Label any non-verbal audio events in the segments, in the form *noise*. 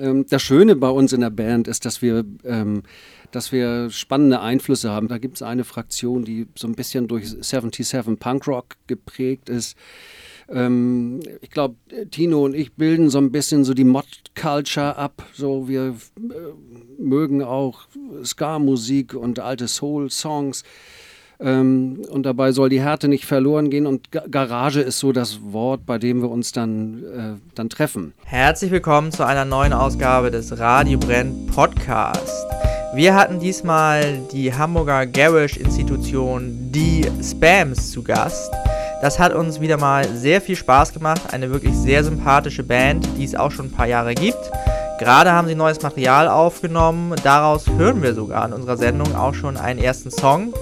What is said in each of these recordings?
Ähm, das Schöne bei uns in der Band ist, dass wir, ähm, dass wir spannende Einflüsse haben. Da gibt es eine Fraktion, die so ein bisschen durch 77 Punkrock geprägt ist. Ähm, ich glaube, Tino und ich bilden so ein bisschen so die Mod-Culture ab. So, wir äh, mögen auch Ska-Musik und alte Soul-Songs. Ähm, und dabei soll die Härte nicht verloren gehen. Und Garage ist so das Wort, bei dem wir uns dann, äh, dann treffen. Herzlich willkommen zu einer neuen Ausgabe des Radio Brenn Podcast. Wir hatten diesmal die Hamburger Garage-Institution, die Spams, zu Gast. Das hat uns wieder mal sehr viel Spaß gemacht. Eine wirklich sehr sympathische Band, die es auch schon ein paar Jahre gibt. Gerade haben sie neues Material aufgenommen. Daraus hören wir sogar in unserer Sendung auch schon einen ersten Song.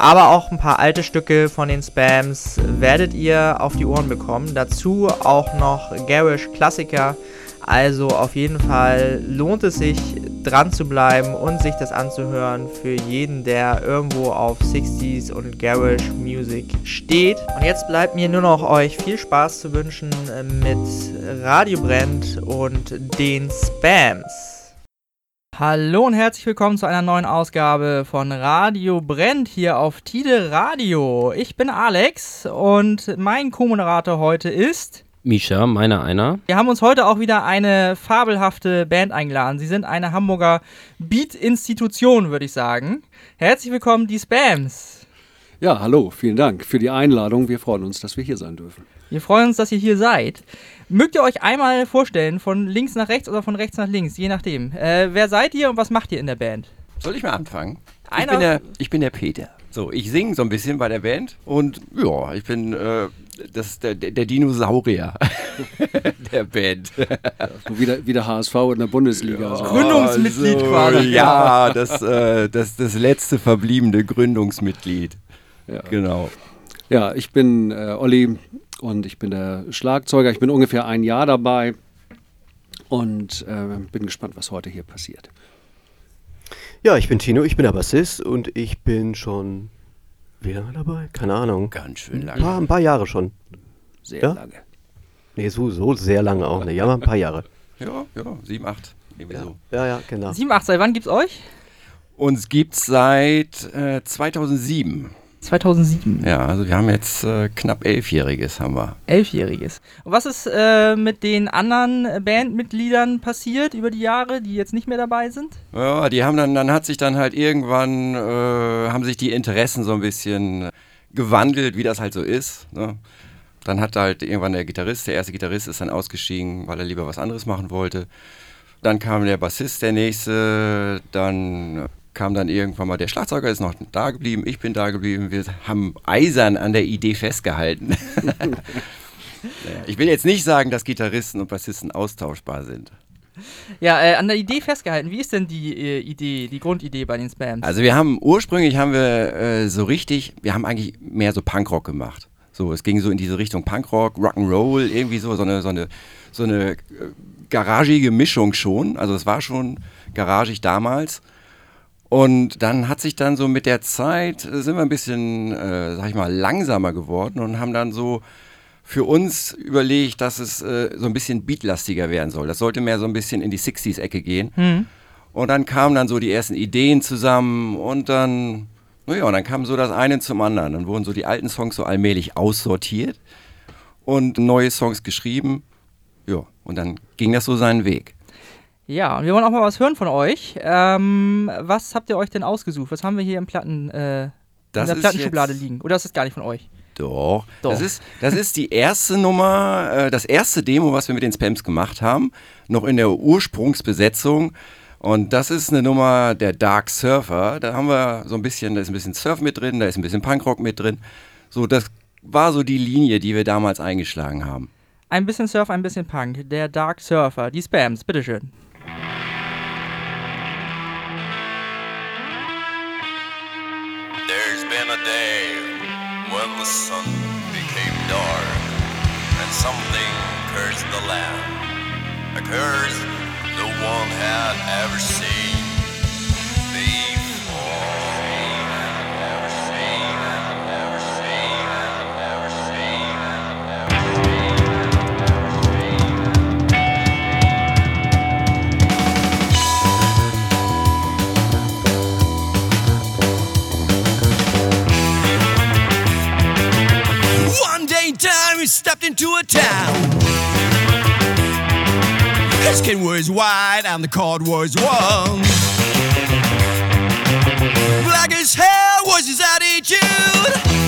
Aber auch ein paar alte Stücke von den Spams werdet ihr auf die Ohren bekommen. Dazu auch noch Garish Klassiker. Also auf jeden Fall lohnt es sich, dran zu bleiben und sich das anzuhören für jeden, der irgendwo auf 60s und Garage Music steht. Und jetzt bleibt mir nur noch euch viel Spaß zu wünschen mit Radio Brand und den Spams. Hallo und herzlich willkommen zu einer neuen Ausgabe von Radio Brennt hier auf Tide Radio. Ich bin Alex und mein Co-Moderator heute ist Misha, meiner einer. Wir haben uns heute auch wieder eine fabelhafte Band eingeladen. Sie sind eine Hamburger Beat-Institution, würde ich sagen. Herzlich willkommen, die Spams. Ja, hallo, vielen Dank für die Einladung. Wir freuen uns, dass wir hier sein dürfen. Wir freuen uns, dass ihr hier seid. Mögt ihr euch einmal vorstellen, von links nach rechts oder von rechts nach links, je nachdem. Äh, wer seid ihr und was macht ihr in der Band? Soll ich mal anfangen? Einer? Ich bin, der, ich bin der Peter. So, ich singe so ein bisschen bei der Band und ja, ich bin äh, das, der, der Dinosaurier *laughs* der Band. *laughs* wie, der, wie der HSV in der Bundesliga. Ja. Gründungsmitglied so, quasi. Ja, das, äh, das, das letzte verbliebene Gründungsmitglied. Ja. Genau. Ja, ich bin äh, Olli und ich bin der Schlagzeuger. Ich bin ungefähr ein Jahr dabei und äh, bin gespannt, was heute hier passiert. Ja, ich bin Tino, ich bin der Bassist und ich bin schon wie lange dabei? Keine Ahnung. Ganz schön lange. Ein paar, ein paar Jahre schon. Sehr Ja? lange. Nee, so, so sehr lange auch nicht. Ja, mal ein paar Jahre. *laughs* Ja, ja, sieben, acht. Irgendwie Ja, so. ja, ja genau. 7, 8, seit wann gibt's euch? Uns gibt's seit äh, 2007. 2007. Ja, also wir haben jetzt äh, knapp elfjähriges haben wir. Elfjähriges. Und was ist äh, mit den anderen Bandmitgliedern passiert über die Jahre, die jetzt nicht mehr dabei sind? Ja, die haben dann, dann hat sich dann halt irgendwann, äh, haben sich die Interessen so ein bisschen gewandelt, wie das halt so ist. Ne? Dann hat halt irgendwann der Gitarrist, der erste Gitarrist ist dann ausgestiegen, weil er lieber was anderes machen wollte. Dann kam der Bassist, der nächste, dann kam dann irgendwann mal der Schlagzeuger, ist noch da geblieben, ich bin da geblieben, wir haben eisern an der Idee festgehalten. *laughs* Ich will jetzt nicht sagen, dass Gitarristen und Bassisten austauschbar sind. Ja, äh, an der Idee festgehalten. Wie ist denn die äh, Idee, die Grundidee bei den Spams? Also wir haben ursprünglich haben wir äh, so richtig, wir haben eigentlich mehr so Punkrock gemacht. So, es ging so in diese Richtung Punkrock, Rock'n'Roll, irgendwie so, so eine, so eine, so eine äh, garagige Mischung schon. Also es war schon garagig damals. Und dann hat sich dann so mit der Zeit, äh, sind wir ein bisschen, äh, sag ich mal, langsamer geworden und haben dann so für uns überlegt, dass es äh, so ein bisschen beatlastiger werden soll. Das sollte mehr so ein bisschen in die 60s-Ecke gehen. Hm. Und dann kamen dann so die ersten Ideen zusammen und dann, naja, und dann kam so das eine zum anderen. Dann wurden so die alten Songs so allmählich aussortiert und neue Songs geschrieben. Ja, und dann ging das so seinen Weg. Ja, und wir wollen auch mal was hören von euch. Ähm, was habt ihr euch denn ausgesucht? Was haben wir hier im Platten, äh, in Das der ist Plattenschublade liegen? Oder ist das gar nicht von euch? Doch. Doch. Das, ist, das ist die erste Nummer, äh, das erste Demo, was wir mit den Spams gemacht haben, noch in der Ursprungsbesetzung. Und das ist eine Nummer der Dark Surfer. Da haben wir so ein bisschen, da ist ein bisschen Surf mit drin, da ist ein bisschen Punkrock mit drin. So, das war so die Linie, die wir damals eingeschlagen haben. Ein bisschen Surf, ein bisschen Punk. Der Dark Surfer, die Spams, bitteschön. There's been a day when the sun became dark and something cursed the land. A curse no one had ever seen stepped into a town. His skin was white and the cord was warm. Black as hair was his attitude.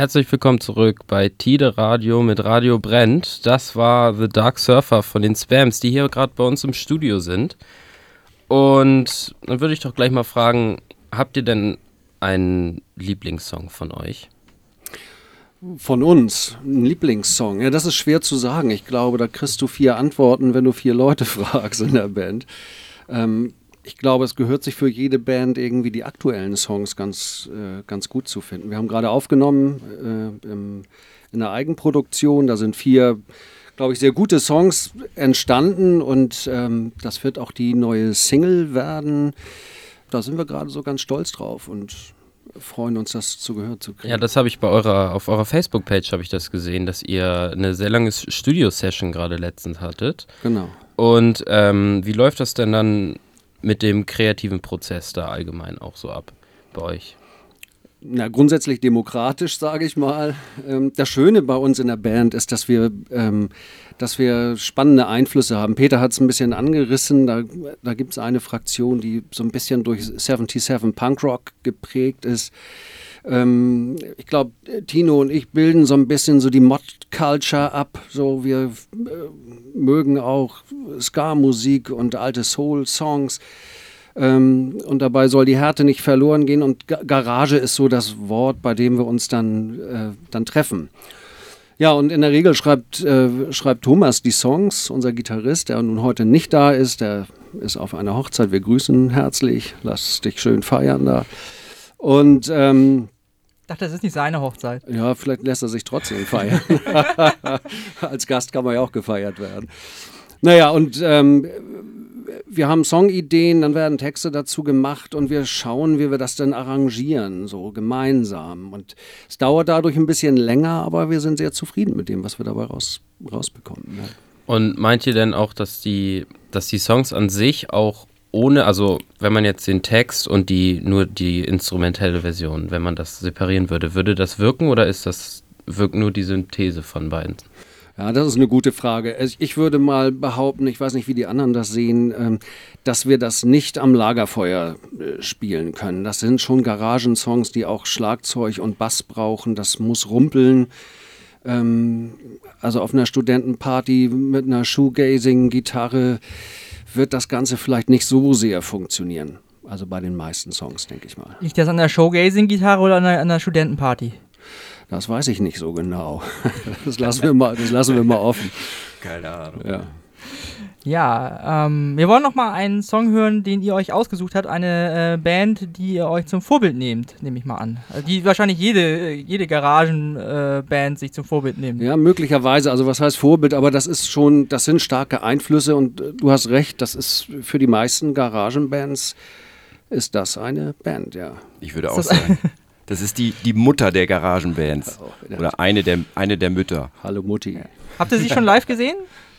Herzlich willkommen zurück bei Tide Radio mit Radio Brennt. Das war The Dark Surfer von den Spams, die hier gerade bei uns im Studio sind. Und dann würde ich doch gleich mal fragen, habt ihr denn einen Lieblingssong von euch? Von uns, ein Lieblingssong. Ja, das ist schwer zu sagen. Ich glaube, da kriegst du vier Antworten, wenn du vier Leute *laughs* fragst in der Band. Ähm, ich glaube, es gehört sich für jede Band irgendwie die aktuellen Songs ganz, äh, ganz gut zu finden. Wir haben gerade aufgenommen äh, im, in der Eigenproduktion. Da sind vier, glaube ich, sehr gute Songs entstanden und ähm, das wird auch die neue Single werden. Da sind wir gerade so ganz stolz drauf und freuen uns, das zu gehören zu kriegen. Ja, das habe ich bei eurer, auf eurer Facebook-Page habe ich das gesehen, dass ihr eine sehr lange Studio-Session gerade letztens hattet. Genau. Und ähm, wie läuft das denn dann mit dem kreativen Prozess da allgemein auch so ab bei euch? Na, grundsätzlich demokratisch, sage ich mal. Ähm, das Schöne bei uns in der Band ist, dass wir, ähm, dass wir spannende Einflüsse haben. Peter hat es ein bisschen angerissen. Da, da gibt es eine Fraktion, die so ein bisschen durch 77 Punkrock geprägt ist. Ähm, ich glaube, Tino und ich bilden so ein bisschen so die Mod-Culture ab. So, wir äh, mögen auch Ska-Musik und alte Soul-Songs. Ähm, und dabei soll die Härte nicht verloren gehen. Und Ga Garage ist so das Wort, bei dem wir uns dann, äh, dann treffen. Ja, und in der Regel schreibt, äh, schreibt Thomas die Songs, unser Gitarrist, der nun heute nicht da ist. Der ist auf einer Hochzeit. Wir grüßen herzlich. Lass dich schön feiern da. Und ähm, Ich dachte, das ist nicht seine Hochzeit. ja, vielleicht lässt er sich trotzdem feiern. *laughs* Als Gast kann man ja auch gefeiert werden. Naja, und ähm, wir haben Songideen, dann werden Texte dazu gemacht und wir schauen, wie wir das dann arrangieren, so gemeinsam. Und es dauert dadurch ein bisschen länger, aber wir sind sehr zufrieden mit dem, was wir dabei raus, rausbekommen. Ja. Und meint ihr denn auch, dass die, dass die Songs an sich auch ohne, also wenn man jetzt den Text und die nur die instrumentelle Version, wenn man das separieren würde, würde das wirken oder ist das wirkt nur die Synthese von beiden? Ja, das ist eine gute Frage. Ich würde mal behaupten, ich weiß nicht, wie die anderen das sehen, ähm, dass wir das nicht am Lagerfeuer äh, spielen können. Das sind schon Garagensongs, die auch Schlagzeug und Bass brauchen. Das muss rumpeln. Ähm, Also auf einer Studentenparty mit einer Shoegazing-Gitarre wird das Ganze vielleicht nicht so sehr funktionieren. Also bei den meisten Songs, denke ich mal. Liegt das an der Showgazing-Gitarre oder an der, an der Studentenparty? Das weiß ich nicht so genau. *laughs* Das lassen wir mal, das lassen wir mal offen. Keine Ahnung. Ja. Ja, ähm, wir wollen noch mal einen Song hören, den ihr euch ausgesucht habt. Eine äh, Band, die ihr euch zum Vorbild nehmt, nehme ich mal an. Also Die wahrscheinlich jede, jede Garagenband äh, sich zum Vorbild nimmt. Ja, möglicherweise. Also was heißt Vorbild? Aber das ist schon, das sind starke Einflüsse und äh, du hast recht, das ist für die meisten Garagenbands ist das eine Band, ja. Ich würde auch sagen. *laughs* Das ist die, die Mutter der Garagenbands. Oder eine der, eine der Mütter. Hallo Mutti. Habt ihr sie schon live gesehen? *laughs*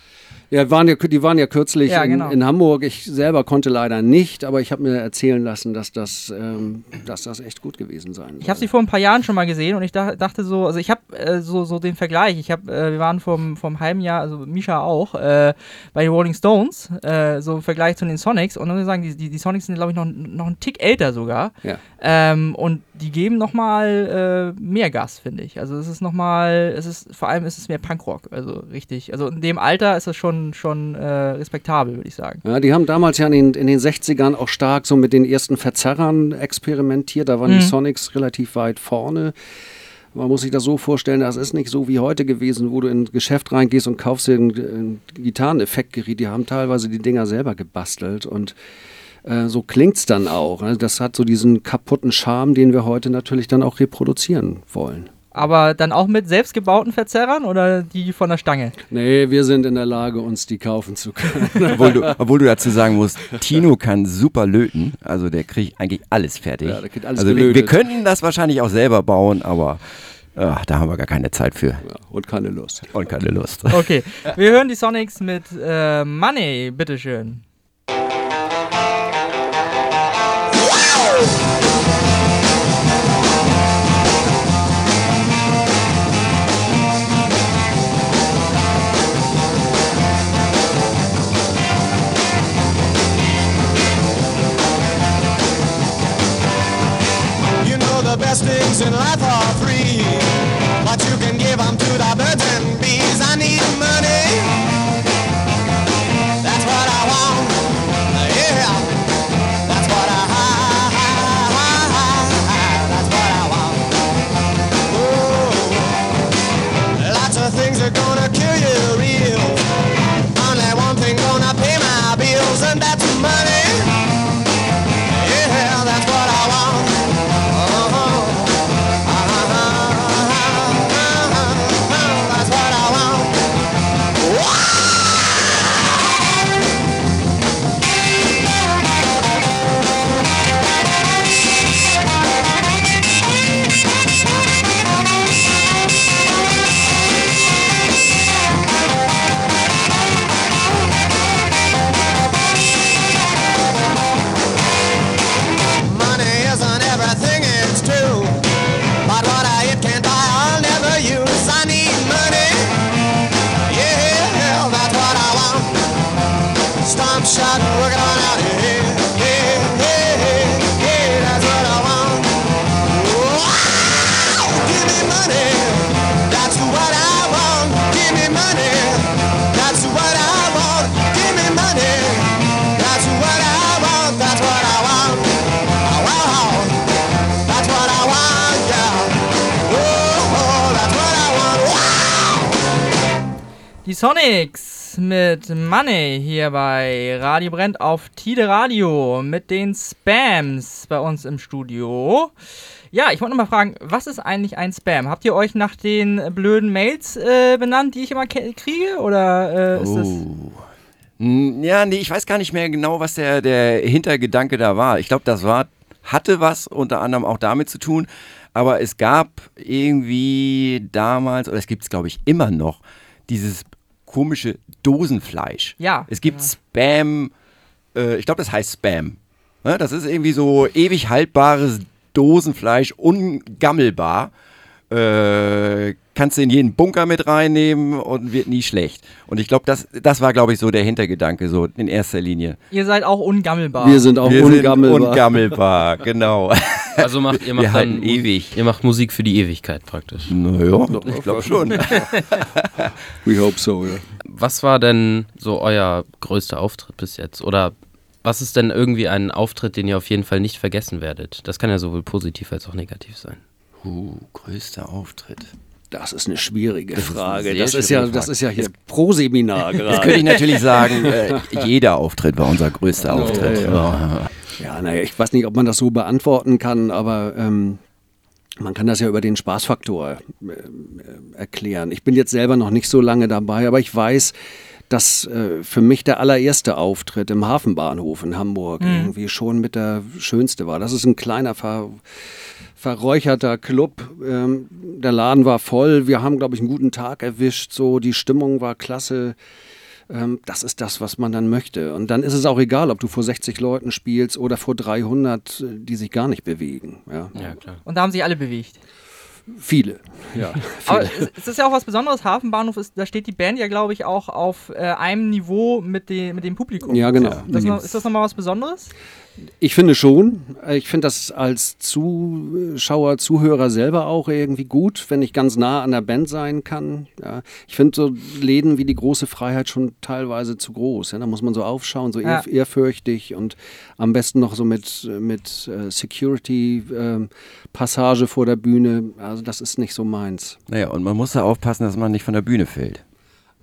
Ja, waren ja, die waren ja kürzlich Ja, genau. in, in Hamburg. Ich selber konnte leider nicht, aber ich habe mir erzählen lassen, dass das, ähm, dass das echt gut gewesen sein Ich habe sie vor ein paar Jahren schon mal gesehen und ich dach, dachte so, also ich habe äh, so, so den Vergleich. Ich habe, äh, wir waren vom, vom halben Jahr, also Misha auch, äh, bei den Rolling Stones, äh, so im Vergleich zu den Sonics. Und dann muss ich sagen, die, die, die Sonics sind, glaube ich, noch, noch einen Tick älter sogar. Ja. Ähm, und die geben nochmal äh, mehr Gas, finde ich. Also es ist nochmal, es ist, vor allem ist es mehr Punkrock, also richtig. Also in dem Alter ist es schon, schon äh, respektabel, würde ich sagen. Ja, die haben damals ja in den, in den 60ern auch stark so mit den ersten Verzerrern experimentiert. Da waren die Sonics relativ weit vorne. Man muss sich das so vorstellen, das ist nicht so wie heute gewesen, wo du in ein Geschäft reingehst und kaufst dir ein, ein Gitarreneffektgerät. Die haben teilweise die Dinger selber gebastelt und äh, so klingt's dann auch. Ne? Das hat so diesen kaputten Charme, den wir heute natürlich dann auch reproduzieren wollen. Aber dann auch mit selbstgebauten Verzerrern oder die von der Stange? Nee, wir sind in der Lage, uns die kaufen zu können. *laughs* Obwohl du, obwohl du dazu sagen musst, Tino kann super löten. Also der kriegt eigentlich alles fertig. Ja, der kriegt alles also wir, wir könnten das wahrscheinlich auch selber bauen, aber ach, da haben wir gar keine Zeit für. Ja, und keine Lust. Und keine Lust. Okay, wir hören die Sonics mit äh, Money, bitteschön. Best things in life are free, but you can give 'em to the birds Stomp shot and work it on out. Wow! Give me money. That's what I want. Give me money. That's what I want. Give me money. That's what I want. That's what I want. That's what I want, yeah. Oh, oh that's what I want. Sonics mit Money hier bei Radio Brennt auf Tide Radio mit den Spams bei uns im Studio. Ja, ich wollte noch mal fragen, was ist eigentlich ein Spam? Habt ihr euch nach den blöden Mails äh, benannt, die ich immer kriege? Oder äh, ist das. Oh. Hm, Ja, nee, ich weiß gar nicht mehr genau, was der, der Hintergedanke da war. Ich glaube, das war, hatte was unter anderem auch damit zu tun. Aber es gab irgendwie damals, oder es gibt es, glaube ich, immer noch, dieses komische Dosenfleisch. Ja. Es gibt Spam, äh, ich glaube, das heißt Spam. Ne? Das ist irgendwie so ewig haltbares Dosenfleisch, ungammelbar. Äh, kannst du in jeden Bunker mit reinnehmen und wird nie schlecht. Und ich glaube, das, das war, glaube ich, so der Hintergedanke, so in erster Linie. Ihr seid auch ungammelbar. Wir sind auch Wir ungammelbar. sind ungammelbar, genau. *laughs* Also macht, ihr macht Wir dann ewig. Ihr macht Musik für die Ewigkeit praktisch. Naja, ich glaube schon. *laughs* We hope so, ja. Was war denn so euer größter Auftritt bis jetzt? Oder was ist denn irgendwie ein Auftritt, den ihr auf jeden Fall nicht vergessen werdet? Das kann ja sowohl positiv als auch negativ sein. Uh, größter Auftritt. Das ist eine schwierige ist eine Frage. sehr Das ist, ja, schwierige das Frage. ist ja hier Pro-Seminar *laughs* Jetzt könnte ich gerade. natürlich sagen, *laughs* äh, jeder Auftritt war unser größter Auftritt. Ja. Ja, naja, ich weiß nicht, ob man das so beantworten kann, aber ähm, man kann das ja über den Spaßfaktor äh, äh, erklären. Ich bin jetzt selber noch nicht so lange dabei, aber ich weiß, dass äh, für mich der allererste Auftritt im Hafenbahnhof in Hamburg irgendwie schon mit der schönste war. Das ist ein kleiner Ver verräucherter Club. Ähm, der Laden war voll. Wir haben, glaube ich, einen guten Tag erwischt. So, die Stimmung war klasse. Ähm, das ist das, was man dann möchte. Und dann ist es auch egal, ob du vor 60 Leuten spielst oder vor 300, äh, die sich gar nicht bewegen. Ja. Ja, klar. Und da haben sich alle bewegt. Viele. *laughs* Ja, *laughs* Aber viele. es, es ist ja auch was Besonderes. Hafenbahnhof ist, da steht die Band ja, glaube ich, auch auf äh, einem Niveau mit, de, mit dem Publikum. Ja, genau. Das ist das nochmal was Besonderes? Ich finde schon. Ich finde das als Zuschauer, Zuhörer selber auch irgendwie gut, wenn ich ganz nah an der Band sein kann. Ja. Ich finde so Läden wie die große Freiheit schon teilweise zu groß. Ja. Da muss man so aufschauen, so Ja. ehr, ehrfürchtig und am besten noch so mit, mit äh, Security-Passage vor der Bühne. Also das ist nicht so meins. Naja, und man muss da aufpassen, dass man nicht von der Bühne fällt.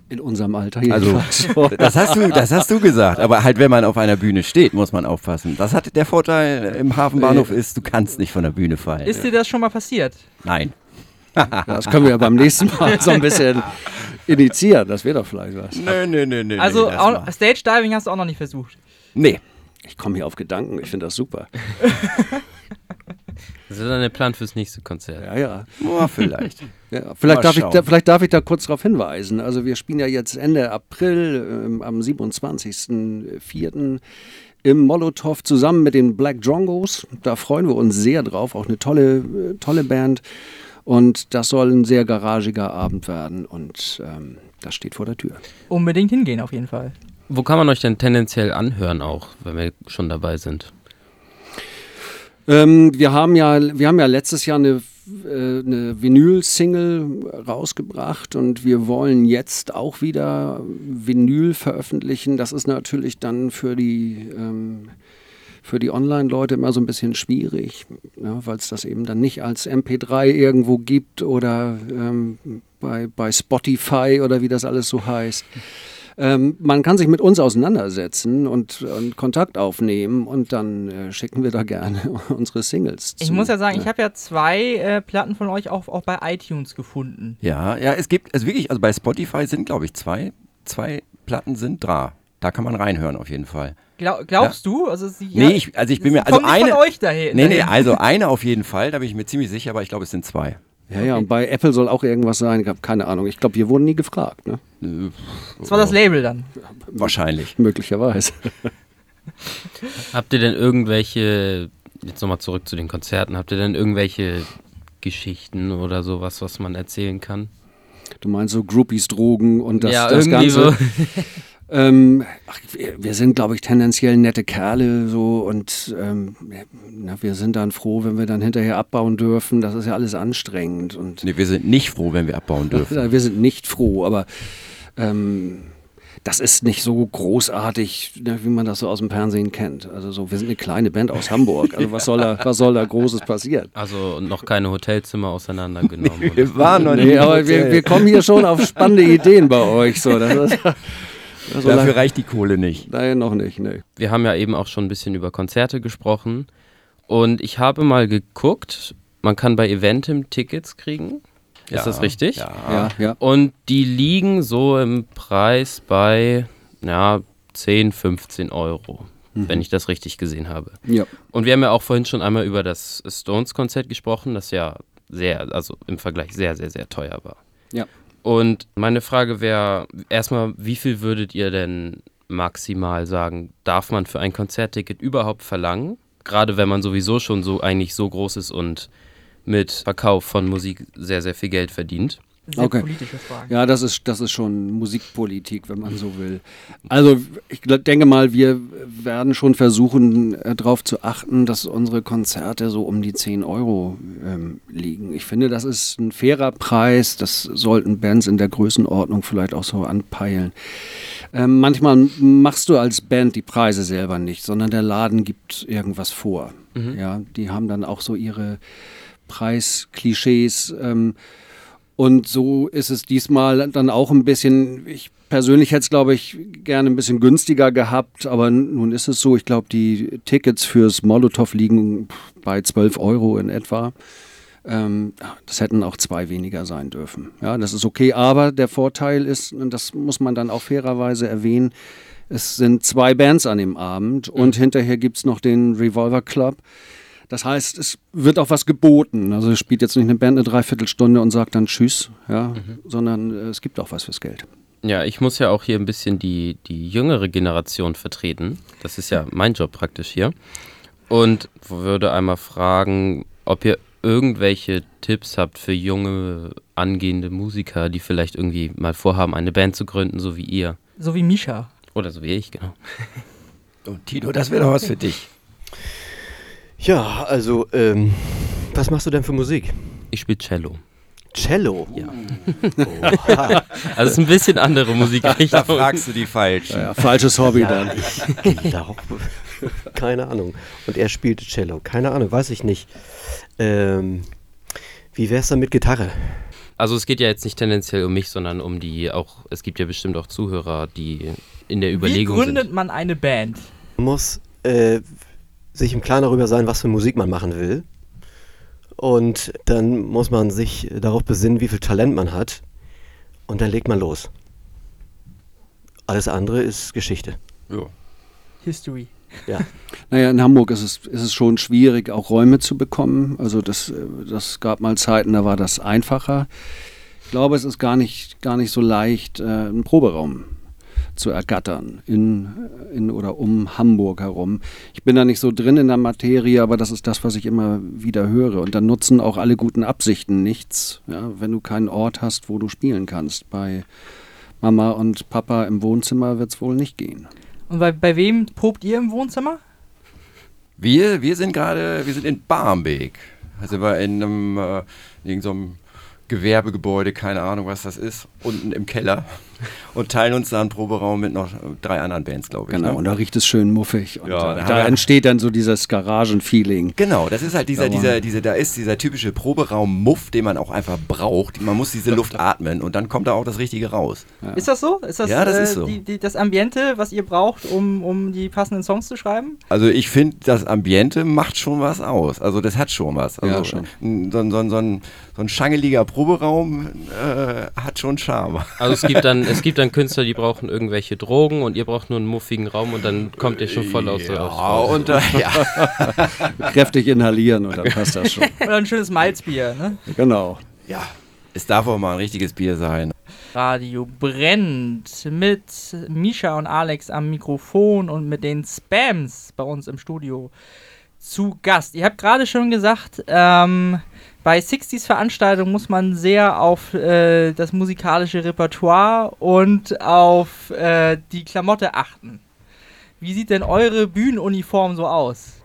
In unserem Alter Also, jedenfalls. *laughs* das hast, du, das hast du gesagt. Aber halt, wenn man auf einer Bühne steht, muss man aufpassen. Das hat der Vorteil im Hafenbahnhof ist, du kannst nicht von der Bühne fallen. Ist dir das schon mal passiert? Nein. Das können wir ja beim nächsten Mal *laughs* so ein bisschen initiieren. Das wäre doch vielleicht was. Nö, nö, nö, nö. Also nee. Stage Diving hast du auch noch nicht versucht. Nee. Ich komme hier auf Gedanken. Ich finde das super. *laughs* Das ist dann der Plan fürs nächste Konzert. Ja, ja. Oh, vielleicht. *laughs* Ja, vielleicht, Mal darf ich da, vielleicht darf ich da kurz darauf hinweisen. Also wir spielen ja jetzt Ende April ähm, am 27.04. im Molotow zusammen mit den Black Jongos. Da freuen wir uns sehr drauf. Auch eine tolle, äh, tolle Band. Und das soll ein sehr garagiger Abend werden. Und ähm, das steht vor der Tür. Unbedingt hingehen auf jeden Fall. Wo kann man euch denn tendenziell anhören auch, wenn wir schon dabei sind? Ähm, wir, haben ja, wir haben ja letztes Jahr eine, äh, eine Vinyl-Single rausgebracht und wir wollen jetzt auch wieder Vinyl veröffentlichen. Das ist natürlich dann für die, ähm, die Online-Leute immer so ein bisschen schwierig, ja, weil es das eben dann nicht als MP3 irgendwo gibt oder ähm, bei, bei Spotify oder wie das alles so heißt. Ähm, man kann sich mit uns auseinandersetzen und, und Kontakt aufnehmen und dann äh, schicken wir da gerne *laughs* unsere Singles zu. Ich muss ja sagen, ich habe ja zwei äh, Platten von euch auch, auch bei iTunes gefunden. Ja, ja, es gibt, also wirklich, also bei Spotify sind, glaube ich, zwei, zwei Platten sind da. Da kann man reinhören auf jeden Fall. Glau glaubst du? Also sie, Nee, ich, also ich bin mir, also eine, von euch daher. nee, nee, also eine auf jeden Fall, da bin ich mir ziemlich sicher, aber ich glaube, es sind zwei. Ja, ja, und bei Apple soll auch irgendwas sein. Ich habe keine Ahnung. Ich glaube, wir wurden nie gefragt, ne? Das war das Label dann. Wahrscheinlich. Möglicherweise. *laughs* Habt ihr denn irgendwelche, jetzt nochmal zurück zu den Konzerten, habt ihr denn irgendwelche Geschichten oder sowas, was man erzählen kann? Du meinst so Groupies, Drogen und das, ja, das irgendwie Ganze. so. *laughs* Ähm, ach, wir, wir sind, glaube ich, tendenziell nette Kerle so und ähm, na, wir sind dann froh, wenn wir dann hinterher abbauen dürfen. Das ist ja alles anstrengend und Nee, wir sind nicht froh, wenn wir abbauen dürfen. Wir sind nicht froh, aber ähm, das ist nicht so großartig, ne, wie man das so aus dem Fernsehen kennt. Also so, wir sind eine kleine Band aus Hamburg. Also *laughs* was soll da, was soll da Großes passieren? Also noch keine Hotelzimmer auseinandergenommen. oder? *laughs* Wir waren noch Nee, aber wir, wir kommen hier schon auf spannende *laughs* Ideen bei euch. So, das ist, das so Dafür reicht die Kohle nicht. Nein, noch nicht. Nee. Wir haben ja eben auch schon ein bisschen über Konzerte gesprochen. Und ich habe mal geguckt, man kann bei Eventim Tickets kriegen. Ist Ja, das richtig? Ja. Ja, ja. Und die liegen so im Preis bei ja, 10, 15 Euro, wenn ich das richtig gesehen habe. Ja. Und wir haben ja auch vorhin schon einmal über das Stones-Konzert gesprochen, das ja sehr, also im Vergleich sehr, sehr, sehr teuer war. Ja. Und meine Frage wäre erstmal, wie viel würdet ihr denn maximal sagen, darf man für ein Konzertticket überhaupt verlangen? Gerade wenn man sowieso schon so eigentlich so groß ist und mit Verkauf von Musik sehr, sehr viel Geld verdient. Sehr Okay. politische Fragen. Ja, das ist, das ist schon Musikpolitik, wenn man so will. Also ich denke mal, wir werden schon versuchen, darauf zu achten, dass unsere Konzerte so um die 10 Euro ähm, liegen. Ich finde, das ist ein fairer Preis. Das sollten Bands in der Größenordnung vielleicht auch so anpeilen. Ähm, manchmal machst du als Band die Preise selber nicht, sondern der Laden gibt irgendwas vor. Ja, die haben dann auch so ihre Preisklischees. Ähm, und so ist es diesmal dann auch ein bisschen, ich persönlich hätte es, glaube ich, gerne ein bisschen günstiger gehabt, aber nun ist es so, ich glaube, die Tickets fürs Molotow liegen bei 12 Euro in etwa. Ähm, das hätten auch zwei weniger sein dürfen. Ja, das ist okay, aber der Vorteil ist, und das muss man dann auch fairerweise erwähnen, es sind zwei Bands an dem Abend und hinterher gibt es noch den Revolver Club. Das heißt, es wird auch was geboten. Also es spielt jetzt nicht eine Band eine Dreiviertelstunde und sagt dann Tschüss, ja, sondern äh, es gibt auch was fürs Geld. Ja, ich muss ja auch hier ein bisschen die, die jüngere Generation vertreten. Das ist ja mein Job praktisch hier. Und würde einmal fragen, ob ihr irgendwelche Tipps habt für junge, angehende Musiker, die vielleicht irgendwie mal vorhaben, eine Band zu gründen, so wie ihr. So wie Misha. Oder so wie ich, genau. Und Tino, das wäre doch was für dich. Ja, also, ähm, was machst du denn für Musik? Ich spiele Cello. Cello? Ja. Oha. *laughs* Also es ist ein bisschen andere Da Musikrichtung. fragst du die Falschen. Ja, falsches Hobby dann. Glaub, keine Ahnung. Und er spielte Cello. Keine Ahnung, weiß ich nicht. Ähm, wie wär's dann mit Gitarre? Also es geht ja jetzt nicht tendenziell um mich, sondern um die auch, es gibt ja bestimmt auch Zuhörer, die in der Wie Überlegung gründet sind. man eine Band? Man muss äh, sich im Klaren darüber sein, was für Musik man machen will. Und dann muss man sich darauf besinnen, wie viel Talent man hat. Und dann legt man los. Alles andere ist Geschichte. Ja. History. Ja. *laughs* Naja, in Hamburg ist es, ist es schon schwierig, auch Räume zu bekommen. Also das, äh, das gab mal Zeiten, da war das einfacher. Ich glaube, es ist gar nicht, gar nicht so leicht, äh, einen Proberaum zu ergattern in, in oder um Hamburg herum. Ich bin da nicht so drin in der Materie, aber das ist das, was ich immer wieder höre. Und dann nutzen auch alle guten Absichten nichts, ja, wenn du keinen Ort hast, wo du spielen kannst. Bei Mama und Papa im Wohnzimmer wird es wohl nicht gehen. Und bei, bei wem probt ihr im Wohnzimmer? Wir, wir sind gerade, wir sind in Barmbek. Also wir in einem, äh, in irgendeinem Gewerbegebäude, keine Ahnung, was das ist, unten im Keller *laughs* und teilen uns da einen Proberaum mit noch drei anderen Bands, glaube ich. Genau, ne? und da riecht es schön muffig. Und Ja, da da entsteht dann so dieses Garagen-Feeling. Genau, das ist halt dieser, dieser, dieser, da ist dieser typische Proberaum-Muff, den man auch einfach braucht. Man muss diese Luft atmen und dann kommt da auch das Richtige raus. Ist das so? Ist das, Ja, das äh, ist so. Die, die, das Ambiente, was ihr braucht, um, um die passenden Songs zu schreiben? Also ich finde, das Ambiente macht schon was aus. Also das hat schon was. Also Ja, schon. So, ein- so, ein- so, ein, so ein schangeliger Proberaum äh, hat schon Charme. Also es gibt dann, es gibt dann Künstler, die brauchen irgendwelche Drogen und ihr braucht nur einen muffigen Raum und dann kommt ihr schon voll aus. Ja, aus und äh, ja. *laughs* Kräftig inhalieren und dann passt das schon. Oder ein schönes Malzbier, ne? genau. ja, es darf auch mal ein richtiges Bier sein. Radio brennt mit Misha und Alex am Mikrofon und mit den Spams bei uns im Studio zu Gast. Ihr habt gerade schon gesagt, ähm, bei 60s Veranstaltungen muss man sehr auf äh, das musikalische Repertoire und auf äh, die Klamotte achten. Wie sieht denn eure Bühnenuniform so aus?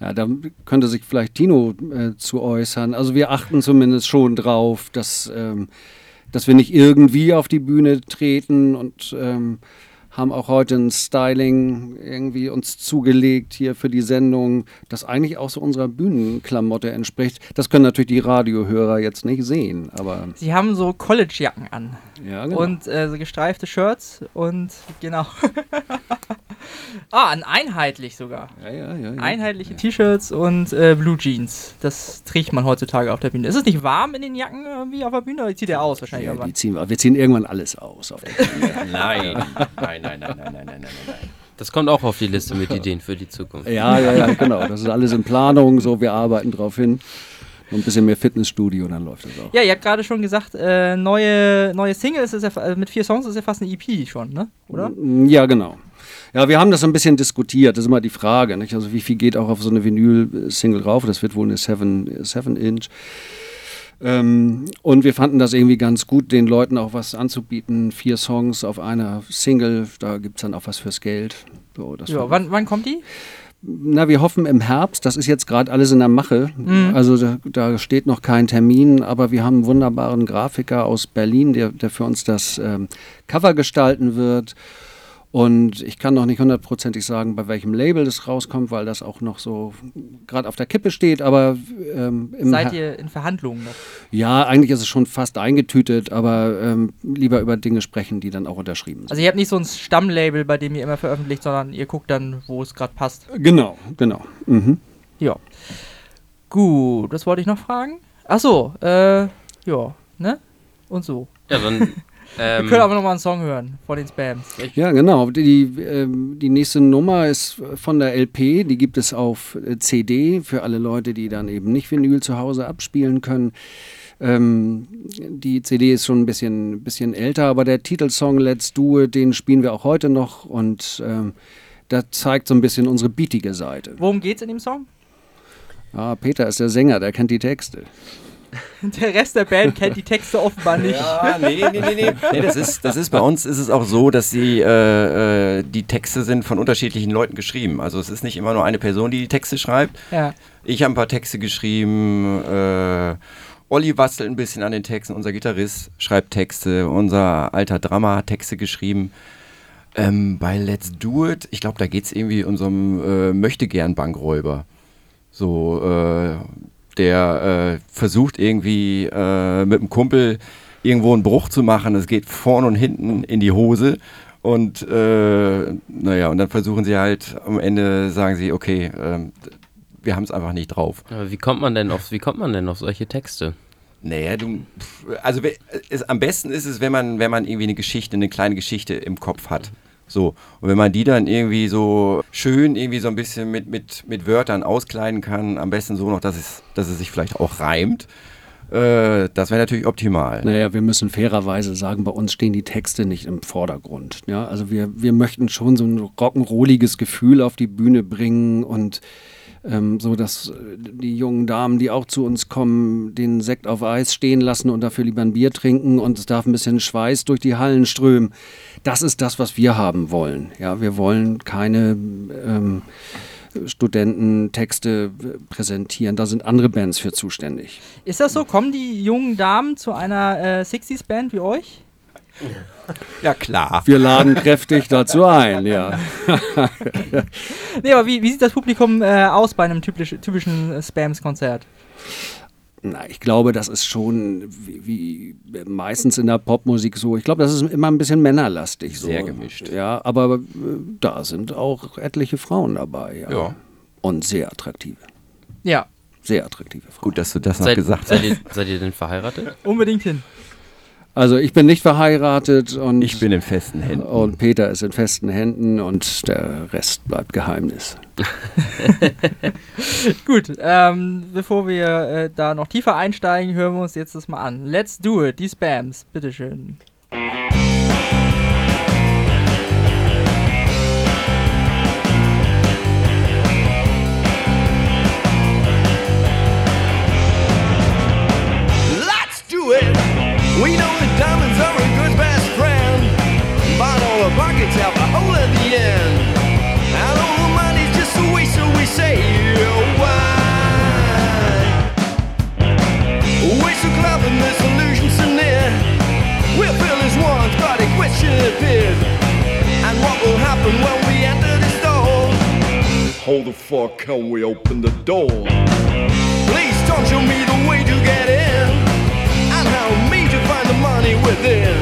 Ja, da könnte sich vielleicht Tino äh, zu äußern. Also wir achten zumindest schon drauf, dass, ähm, dass wir nicht irgendwie auf die Bühne treten und ähm, haben auch heute ein Styling irgendwie uns zugelegt hier für die Sendung, das eigentlich auch so unserer Bühnenklamotte entspricht. Das können natürlich die Radiohörer jetzt nicht sehen, aber Sie haben so College-Jacken an ja, genau. und äh, so gestreifte Shirts und genau. *laughs* Ah, ein einheitlich sogar. Ja, ja, ja. ja. Einheitliche T-Shirts und äh, Blue Jeans. Das trägt man heutzutage auf der Bühne. Ist es nicht warm in den Jacken irgendwie auf der Bühne? Oder die zieht er aus wahrscheinlich Ja, irgendwann? die ziehen wir. wir ziehen irgendwann alles aus. Auf der *laughs* Nein. Nein, nein, nein, nein, nein, nein, nein, nein. Das kommt auch auf die Liste mit Ideen für die Zukunft. ja, ja, ja, genau. Das ist alles in Planung. So, wir arbeiten drauf hin. Ein bisschen mehr Fitnessstudio, dann läuft das auch. Ja, ihr habt gerade schon gesagt, äh, neue, neue Singles ist ja, äh, mit vier Songs ist ja fast eine EP schon, ne? Oder? Ja, genau. Ja, wir haben das so ein bisschen diskutiert. Das ist immer die Frage. Nicht? Also, wie viel geht auch auf so eine Vinyl-Single rauf? Das wird wohl eine 7-Inch. Ähm, und wir fanden das irgendwie ganz gut, den Leuten auch was anzubieten. Vier Songs auf einer Single, da gibt es dann auch was fürs Geld. So, das Ja, wann, wann kommt die? Na, wir hoffen im Herbst. Das ist jetzt gerade alles in der Mache. Also da, da steht noch kein Termin, aber wir haben einen wunderbaren Grafiker aus Berlin, der, der für uns das ähm, Cover gestalten wird. Und ich kann noch nicht hundertprozentig sagen, bei welchem Label das rauskommt, weil das auch noch so gerade auf der Kippe steht. Aber ähm, im Seid ihr in Verhandlungen noch? ja, eigentlich ist es schon fast eingetütet, aber ähm, lieber über Dinge sprechen, die dann auch unterschrieben sind. Also ihr habt nicht so ein Stammlabel, bei dem ihr immer veröffentlicht, sondern ihr guckt dann, wo es gerade passt. genau, genau. Mhm. Ja. Gut, was wollte ich noch fragen? Ach so, äh, ja, ne? Und so. Ja, dann. *laughs* Wir Ähm, können aber nochmal einen Song hören von den Spams. Ja, genau. Die, die, ähm, die nächste Nummer ist von der LP. Die gibt es auf äh, CD für alle Leute, die dann eben nicht Vinyl zu Hause abspielen können. Ähm, die CD ist schon ein bisschen, bisschen älter, aber der Titelsong Let's Do It, den spielen wir auch heute noch und ähm, das zeigt so ein bisschen unsere beatige Seite. Worum geht's in dem Song? Ah, Peter ist der Sänger, der kennt die Texte. *laughs* Der Rest der Band kennt die Texte offenbar nicht. Ja, nee, nee, nee, nee. nee das, ist, das ist bei uns ist es auch so, dass die, äh, äh, die Texte sind von unterschiedlichen Leuten geschrieben. Also es ist nicht immer nur eine Person, die die Texte schreibt. Ja. Ich habe ein paar Texte geschrieben. Äh, Olli bastelt ein bisschen an den Texten. Unser Gitarrist schreibt Texte. Unser alter Drama hat Texte geschrieben. Ähm, bei Let's Do It, ich glaube, da geht es irgendwie um so einen äh, Möchtegern-Bankräuber. So, äh, der äh, versucht irgendwie äh, mit einem Kumpel irgendwo einen Bruch zu machen. Es geht vorne und hinten in die Hose. Und äh, naja, und dann versuchen sie halt am Ende, sagen sie, okay, ähm, wir haben es einfach nicht drauf. aber wie kommt man denn auf, wie kommt man denn auf solche Texte? Naja, du, also es, am besten ist es, wenn man, wenn man irgendwie eine Geschichte, eine kleine Geschichte im Kopf hat. So. Und wenn man die dann irgendwie so schön irgendwie so ein bisschen mit, mit, mit Wörtern auskleiden kann, am besten so noch, dass es, dass es sich vielleicht auch reimt, äh, das wäre natürlich optimal. Naja, wir müssen fairerweise sagen, bei uns stehen die Texte nicht im Vordergrund. Ja, also wir, wir möchten schon so ein rock'n'rolliges Gefühl auf die Bühne bringen und ähm, so, dass äh, die jungen Damen, die auch zu uns kommen, den Sekt auf Eis stehen lassen und dafür lieber ein Bier trinken und es darf ein bisschen Schweiß durch die Hallen strömen. Das ist das, was wir haben wollen. Ja, wir wollen keine ähm, Studententexte präsentieren. Da sind andere Bands für zuständig. Ist das so? Kommen die jungen Damen zu einer äh, 60s-Band wie euch? Ja, klar. Wir laden kräftig dazu ein, ja. *laughs* Nee, aber wie, wie sieht das Publikum äh, aus bei einem typisch, typischen äh, Spams-Konzert? Na, ich glaube, das ist schon wie, wie meistens in der Popmusik so. Ich glaube, das ist immer ein bisschen männerlastig. So. Sehr gemischt. Ja, aber äh, da sind auch etliche Frauen dabei. Ja. Ja. Und sehr attraktive. Ja, Sehr attraktive Frauen. Gut, dass du das noch Seid, gesagt seid, hast. ihr, seid ihr denn verheiratet? unbedingt hin. Also ich bin nicht verheiratet und, Ich bin in festen Händen. und Peter ist in festen Händen und der Rest bleibt Geheimnis. *laughs* Gut, ähm, bevor wir äh, da noch tiefer einsteigen, hören wir uns jetzt das mal an. Let's do it, die Spams, bitteschön. Let's do it. And the solution's so near. We'll fill his wants, but a question appears. And what will happen when we enter the store? How the fuck can we open the door? Please don't show me the way to get in And help me to find the money within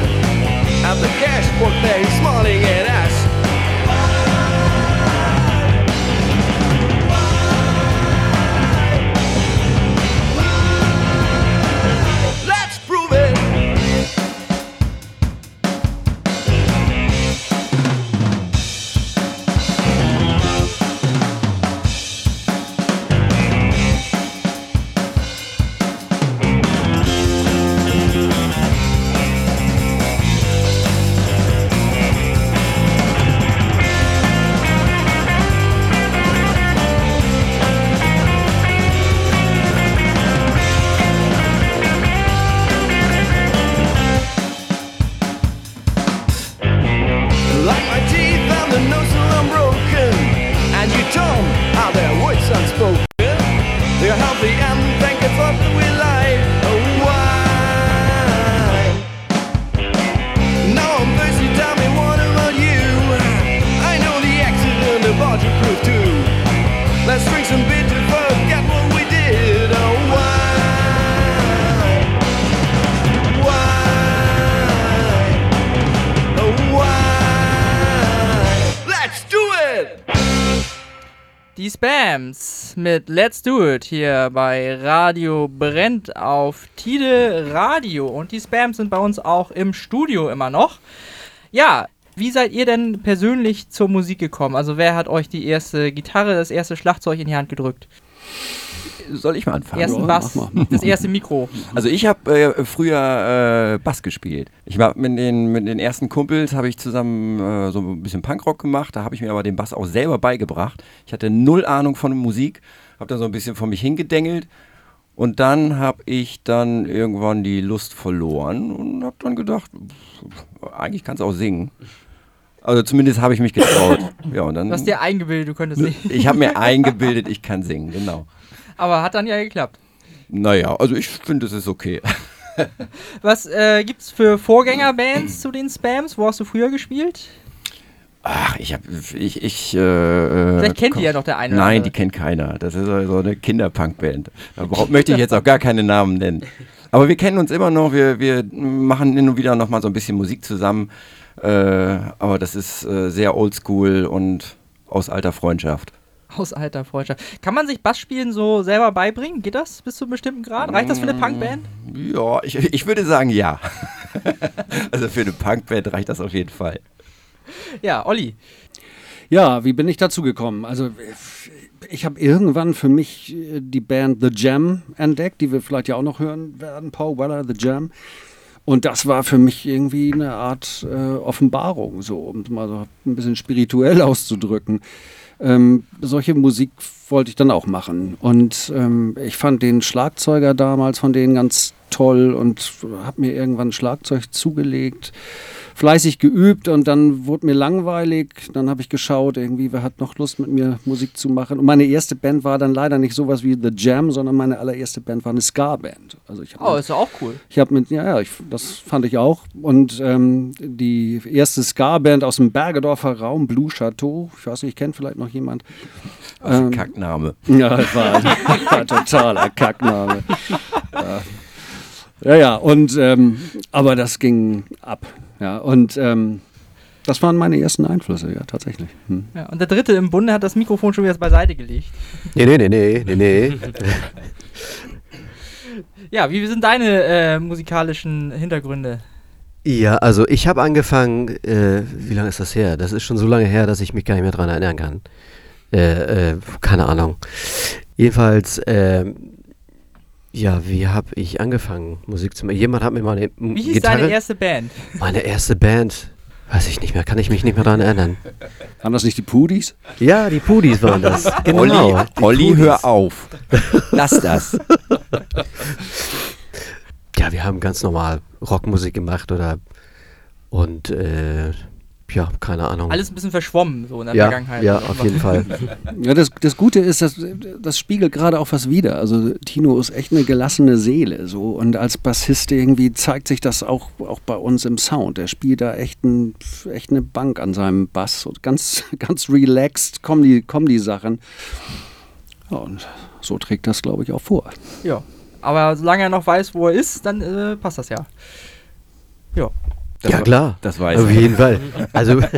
At the cash book there he's smiling at us Mit Let's Do It hier bei Radio Brennt auf Tide Radio. Und die Spams sind bei uns auch im Studio immer noch. Ja, wie seid ihr denn persönlich zur Musik gekommen? Also wer hat euch die erste Gitarre, das erste Schlagzeug in die Hand gedrückt? Soll ich mal anfangen? Ersten Bass, das erste Mikro. Also ich habe äh, früher äh, Bass gespielt. Ich war mit den, mit den ersten Kumpels habe ich zusammen äh, so ein bisschen Punkrock gemacht. Da habe ich mir aber den Bass auch selber beigebracht. Ich hatte null Ahnung von Musik, habe da so ein bisschen vor mich hingedengelt. Und dann habe ich dann irgendwann die Lust verloren und habe dann gedacht, pff, eigentlich kannst du auch singen. Also zumindest habe ich mich getraut. *coughs* Ja, und dann, Du hast dir eingebildet, du könntest nicht. ich habe mir *laughs* eingebildet, ich kann singen, genau. Aber hat dann ja geklappt. Naja, also ich finde, es ist okay. *laughs* Was äh, gibt's für Vorgängerbands zu den Spams? Wo hast du früher gespielt? Ach, ich habe, ich, ich, äh, Vielleicht kennt komm- die ja noch der eine Nein, andere. die kennt keiner. Das ist so eine Kinderpunk-Band. Da möchte ich jetzt auch gar keine Namen nennen. Aber wir kennen uns immer noch. Wir, wir machen hin und wieder noch mal so ein bisschen Musik zusammen. Äh, aber das ist äh, sehr oldschool und aus alter Freundschaft. Aus alter Freundschaft. Kann man sich Bassspielen so selber beibringen? Geht das bis zu einem bestimmten Grad? Reicht das für eine Punkband? Ja, ich, ich würde sagen ja. *laughs* also für eine Punkband reicht das auf jeden Fall. Ja, Olli. Ja, wie bin ich dazu gekommen? Also ich habe irgendwann für mich äh, die Band The Jam entdeckt, die wir vielleicht ja auch noch hören werden, Paul Weller, The Jam. Und das war für mich irgendwie eine Art äh, Offenbarung, so um es mal so ein bisschen spirituell auszudrücken. Ähm, solche Musik wollte ich dann auch machen. Und ähm, ich fand den Schlagzeuger damals von denen ganz toll und habe mir irgendwann Schlagzeug zugelegt, fleißig geübt und dann wurde mir langweilig. Dann habe ich geschaut, irgendwie, wer hat noch Lust mit mir Musik zu machen. Und meine erste Band war dann leider nicht sowas wie The Jam, sondern meine allererste Band war eine Ska-Band. Also ich Oh, ist ja auch cool. ich habe mit, ja, ja, ich, das fand ich auch. Und ähm, die erste Ska-Band aus dem Bergedorfer Raum, Blue Chateau, ich weiß nicht, kennt vielleicht noch jemand. Ähm, Kackname. ja, das war, war ein totaler Kackname. Ja, ja, ja und ähm, aber das ging ab. Ja, und ähm, das waren meine ersten Einflüsse, ja, tatsächlich. Hm. Ja, und der dritte im Bunde hat das Mikrofon schon wieder beiseite gelegt. Nee, nee, nee, nee, nee, nee. Ja, wie sind deine äh, musikalischen Hintergründe? Ja, also ich habe angefangen, äh, wie lange ist das her? Das ist schon so lange her, dass ich mich gar nicht mehr dran erinnern kann. Äh, äh, keine Ahnung. Jedenfalls, ähm, ja, wie habe ich angefangen, Musik zu machen? Jemand hat mir mal eine Wie hieß Gitarre. deine erste Band? meine erste Band. Weiß ich nicht mehr, kann ich mich nicht mehr dran erinnern. Waren das nicht die Pudis? Ja, die Pudis waren das. *laughs* Genau. Olli, Olli hör auf. Lass das. Ja, wir haben ganz normal Rockmusik gemacht oder und äh, ja, keine Ahnung. Alles ein bisschen verschwommen, so in der ja, Vergangenheit. ja, auf jeden Fall. Ja, das, das Gute ist, dass, das spiegelt gerade auch was wider. Also Tino ist echt eine gelassene Seele so und als Bassist irgendwie zeigt sich das auch, auch bei uns im Sound. Er spielt da echt, ein, echt eine Bank an seinem Bass und ganz, *laughs* ganz relaxed kommen die, kommen die Sachen. Ja, und so trägt das, glaube ich, auch vor. Ja. Aber solange er noch weiß, wo er ist, dann äh, passt das ja. Ja. Das ja, war- klar. Das weiß Auf jeden Fall. *laughs* Also, *laughs*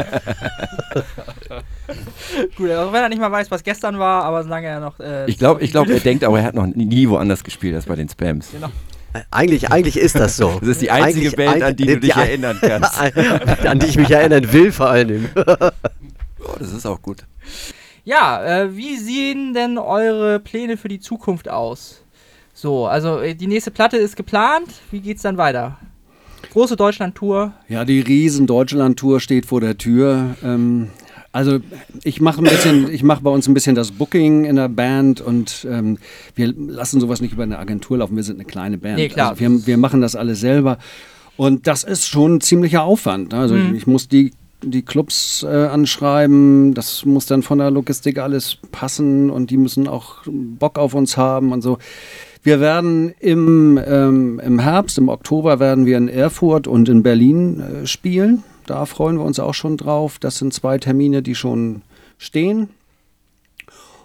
Gut, auch wenn er nicht mal weiß, was gestern war, aber solange er noch. Äh, Ich glaube, ich glaub, er denkt aber, er hat noch nie woanders gespielt als bei den Spams. Genau. eigentlich, eigentlich ist das so. Das ist die einzige Eigentlich- Band, an die du dich die- erinnern kannst. *laughs* an die ich mich erinnern will, vor allen Dingen. Oh, das ist auch gut. Ja, äh, wie sehen denn eure Pläne für die Zukunft aus? So, also äh, die nächste Platte ist geplant. Wie geht's dann weiter? Große Deutschland-Tour. Ja, die riesen Deutschland-Tour steht vor der Tür. Ähm, also ich mache ein bisschen, ich mache bei uns ein bisschen das Booking in der Band und ähm, wir lassen sowas nicht über eine Agentur laufen. Wir sind eine kleine Band. Nee, klar. Also wir, wir machen das alles selber und das ist schon ein ziemlicher Aufwand. Also Mhm. ich muss die die Clubs äh, anschreiben, das muss dann von der Logistik alles passen und die müssen auch Bock auf uns haben und so. Wir werden im, ähm, im Herbst, im Oktober werden wir in Erfurt und in Berlin äh, spielen. Da freuen wir uns auch schon drauf. Das sind zwei Termine, die schon stehen.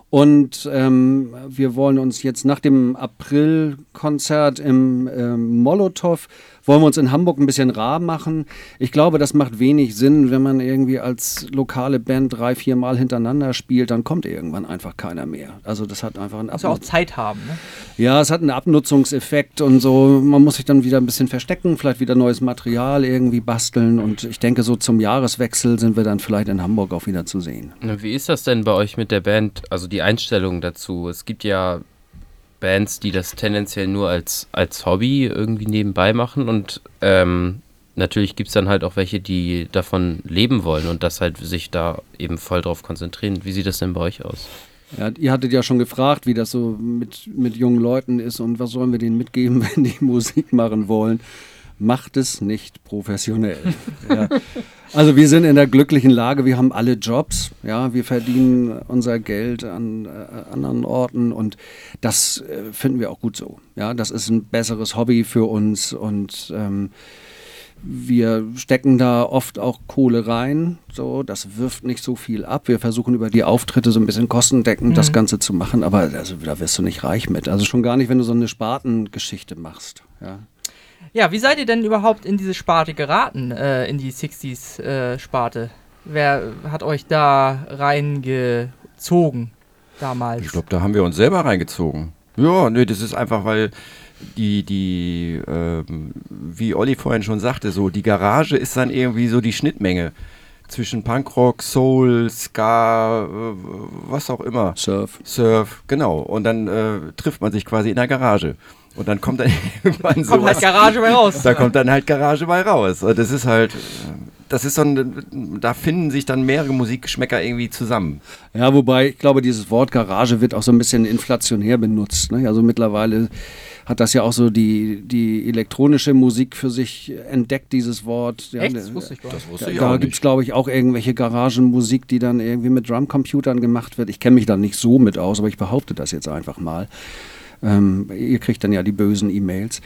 Und ähm, wir wollen uns jetzt nach dem April-Konzert im ähm, Molotow, wollen wir uns in Hamburg ein bisschen rar machen. Ich glaube, das macht wenig Sinn, wenn man irgendwie als lokale Band drei, vier Mal hintereinander spielt, dann kommt irgendwann einfach keiner mehr. Also das hat einfach einen Muss ja auch Abnutz Zeit haben, ne? ja, es hat einen Abnutzungseffekt und so. Man muss sich dann wieder ein bisschen verstecken, vielleicht wieder neues Material irgendwie basteln. Und ich denke, so zum Jahreswechsel sind wir dann vielleicht in Hamburg auch wieder zu sehen. Wie ist das denn bei euch mit der Band, also die Einstellung dazu? Es gibt ja Bands, die das tendenziell nur als, als Hobby irgendwie nebenbei machen und ähm, natürlich gibt es dann halt auch welche, die davon leben wollen und das halt sich da eben voll drauf konzentrieren. Wie sieht das denn bei euch aus? Ja, ihr hattet ja schon gefragt, wie das so mit, mit jungen Leuten ist und was sollen wir denen mitgeben, *laughs* wenn die Musik machen wollen. Macht es nicht professionell. ja. Also wir sind in der glücklichen Lage, wir haben alle Jobs, ja, wir verdienen unser Geld an äh, anderen Orten und das äh, finden wir auch gut so. Ja, das ist ein besseres Hobby für uns und ähm, wir stecken da oft auch Kohle rein, so, das wirft nicht so viel ab. Wir versuchen über die Auftritte so ein bisschen kostendeckend das Mhm. Ganze zu machen, aber also, da wirst du nicht reich mit. Also schon gar nicht, wenn du so eine Spartengeschichte machst. Ja. Ja, wie seid ihr denn überhaupt in diese Sparte geraten, äh, in die 60s-Sparte? Wer hat euch da reingezogen damals? Ich glaube, da haben wir uns selber reingezogen. Ja, nee, das ist einfach, weil die, die, ähm, wie Olli vorhin schon sagte, so die Garage ist dann irgendwie so die Schnittmenge zwischen Punkrock, Soul, Ska, äh, was auch immer. Surf. Surf, genau. Und dann äh, trifft man sich quasi in der Garage. Und dann kommt dann *laughs* irgendwann so. Kommt halt Garage bei raus. Da kommt dann halt Garage bei raus. Und das ist halt, das ist so ein, da finden sich dann mehrere Musikgeschmäcker irgendwie zusammen. Ja, wobei ich glaube, dieses Wort Garage wird auch so ein bisschen inflationär benutzt. Ne? Also mittlerweile hat das ja auch so die, die elektronische Musik für sich entdeckt, dieses Wort. Ja, Echt? Das wusste ich gar nicht. Das wusste Da, ich da auch gibt es, glaube ich, auch irgendwelche Garagenmusik, die dann irgendwie mit Drumcomputern gemacht wird. Ich kenne mich da nicht so mit aus, aber ich behaupte das jetzt einfach mal. Ähm, ihr kriegt dann ja die bösen E-Mails.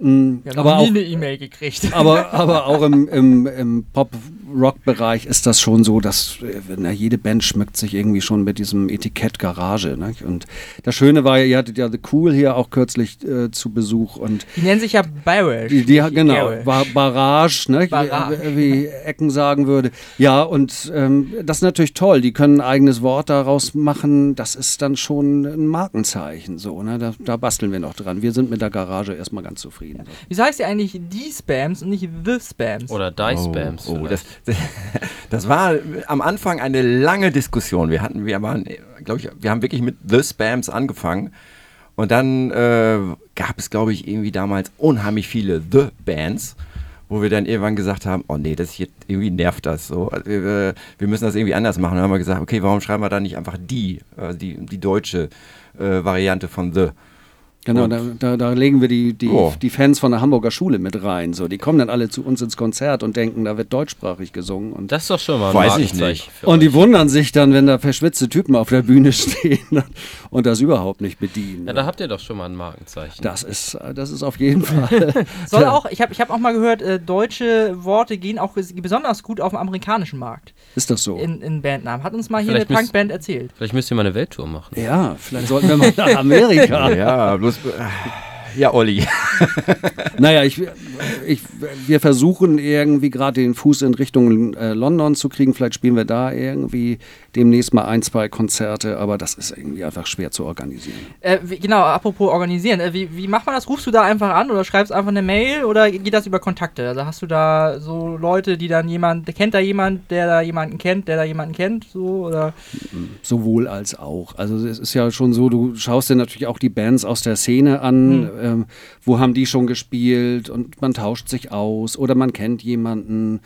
Aber noch nie auch, eine E-Mail gekriegt. *laughs* aber, *laughs* aber auch im, im, im Pop-Rock-Bereich ist das schon so, dass äh, na, jede Band schmückt sich irgendwie schon mit diesem Etikett Garage. Ne? Und das Schöne war ja, ihr hattet ja The Cool hier auch kürzlich äh, zu Besuch und Die nennen sich ja Barish. die, die, genau. Bar Barrage, ne? Barrage. Wie, wie Ecken sagen würde. Ja, und ähm, das ist natürlich toll. Die können ein eigenes Wort daraus machen. Das ist dann schon ein Markenzeichen. So, ne? da, da basteln wir noch dran. Wir sind mit der Garage erstmal ganz zufrieden. Wieso heißt ihr eigentlich die Spams und nicht the Spams? Oder Die Spams. Oh, oh, vielleicht. das, *laughs* das war am Anfang eine lange Diskussion. Wir hatten, wir waren, glaube ich, wir haben wirklich mit The Spams angefangen. Und dann äh, gab es, glaube ich, irgendwie damals unheimlich viele The Bands, wo wir dann irgendwann gesagt haben, oh nee, das hier irgendwie nervt das so. Also wir, wir müssen das irgendwie anders machen. dann haben wir gesagt, okay, warum schreiben wir da nicht einfach die, äh, die, die deutsche äh, Variante von The? Genau, da, da, da legen wir die, die, Oh. die Fans von der Hamburger Schule mit rein. So, die kommen dann alle zu uns ins Konzert und denken, da wird deutschsprachig gesungen. Und, Das ist doch schon mal ein Weiß ich Markenzeichen nicht. und die wundern sich dann, wenn da verschwitzte Typen auf der Bühne *laughs* stehen und das überhaupt nicht bedienen. Ja, da habt ihr doch schon mal ein Markenzeichen. das, ist, das ist auf jeden Fall. *laughs* Soll auch, ich habe ich hab auch mal gehört, äh, deutsche Worte gehen auch besonders gut auf dem amerikanischen Markt Ist das so? in, in Bandnamen. Hat uns mal hier Vielleicht eine müsst- Punkband erzählt. Vielleicht müsst ihr mal eine Welttour machen. Ja, vielleicht sollten wir mal nach Amerika. *laughs* Ja, bloß. 不哎 Ja, Olli. *laughs* Naja, ich, ich, wir versuchen irgendwie gerade den Fuß in Richtung äh, London zu kriegen. Vielleicht spielen wir da irgendwie demnächst mal ein, zwei Konzerte, aber das ist irgendwie einfach schwer zu organisieren. Äh, wie, genau, apropos organisieren. Äh, wie, wie macht man das? Rufst du da einfach an oder schreibst einfach eine Mail oder geht das über Kontakte? Also hast du da so Leute, die dann jemand, kennt da jemand, der da jemanden kennt, der da jemanden kennt, so oder? Sowohl als auch. Also es ist ja schon so, du schaust dir natürlich auch die Bands aus der Szene an, ähm, wo haben die schon gespielt und man tauscht sich aus oder man kennt jemanden.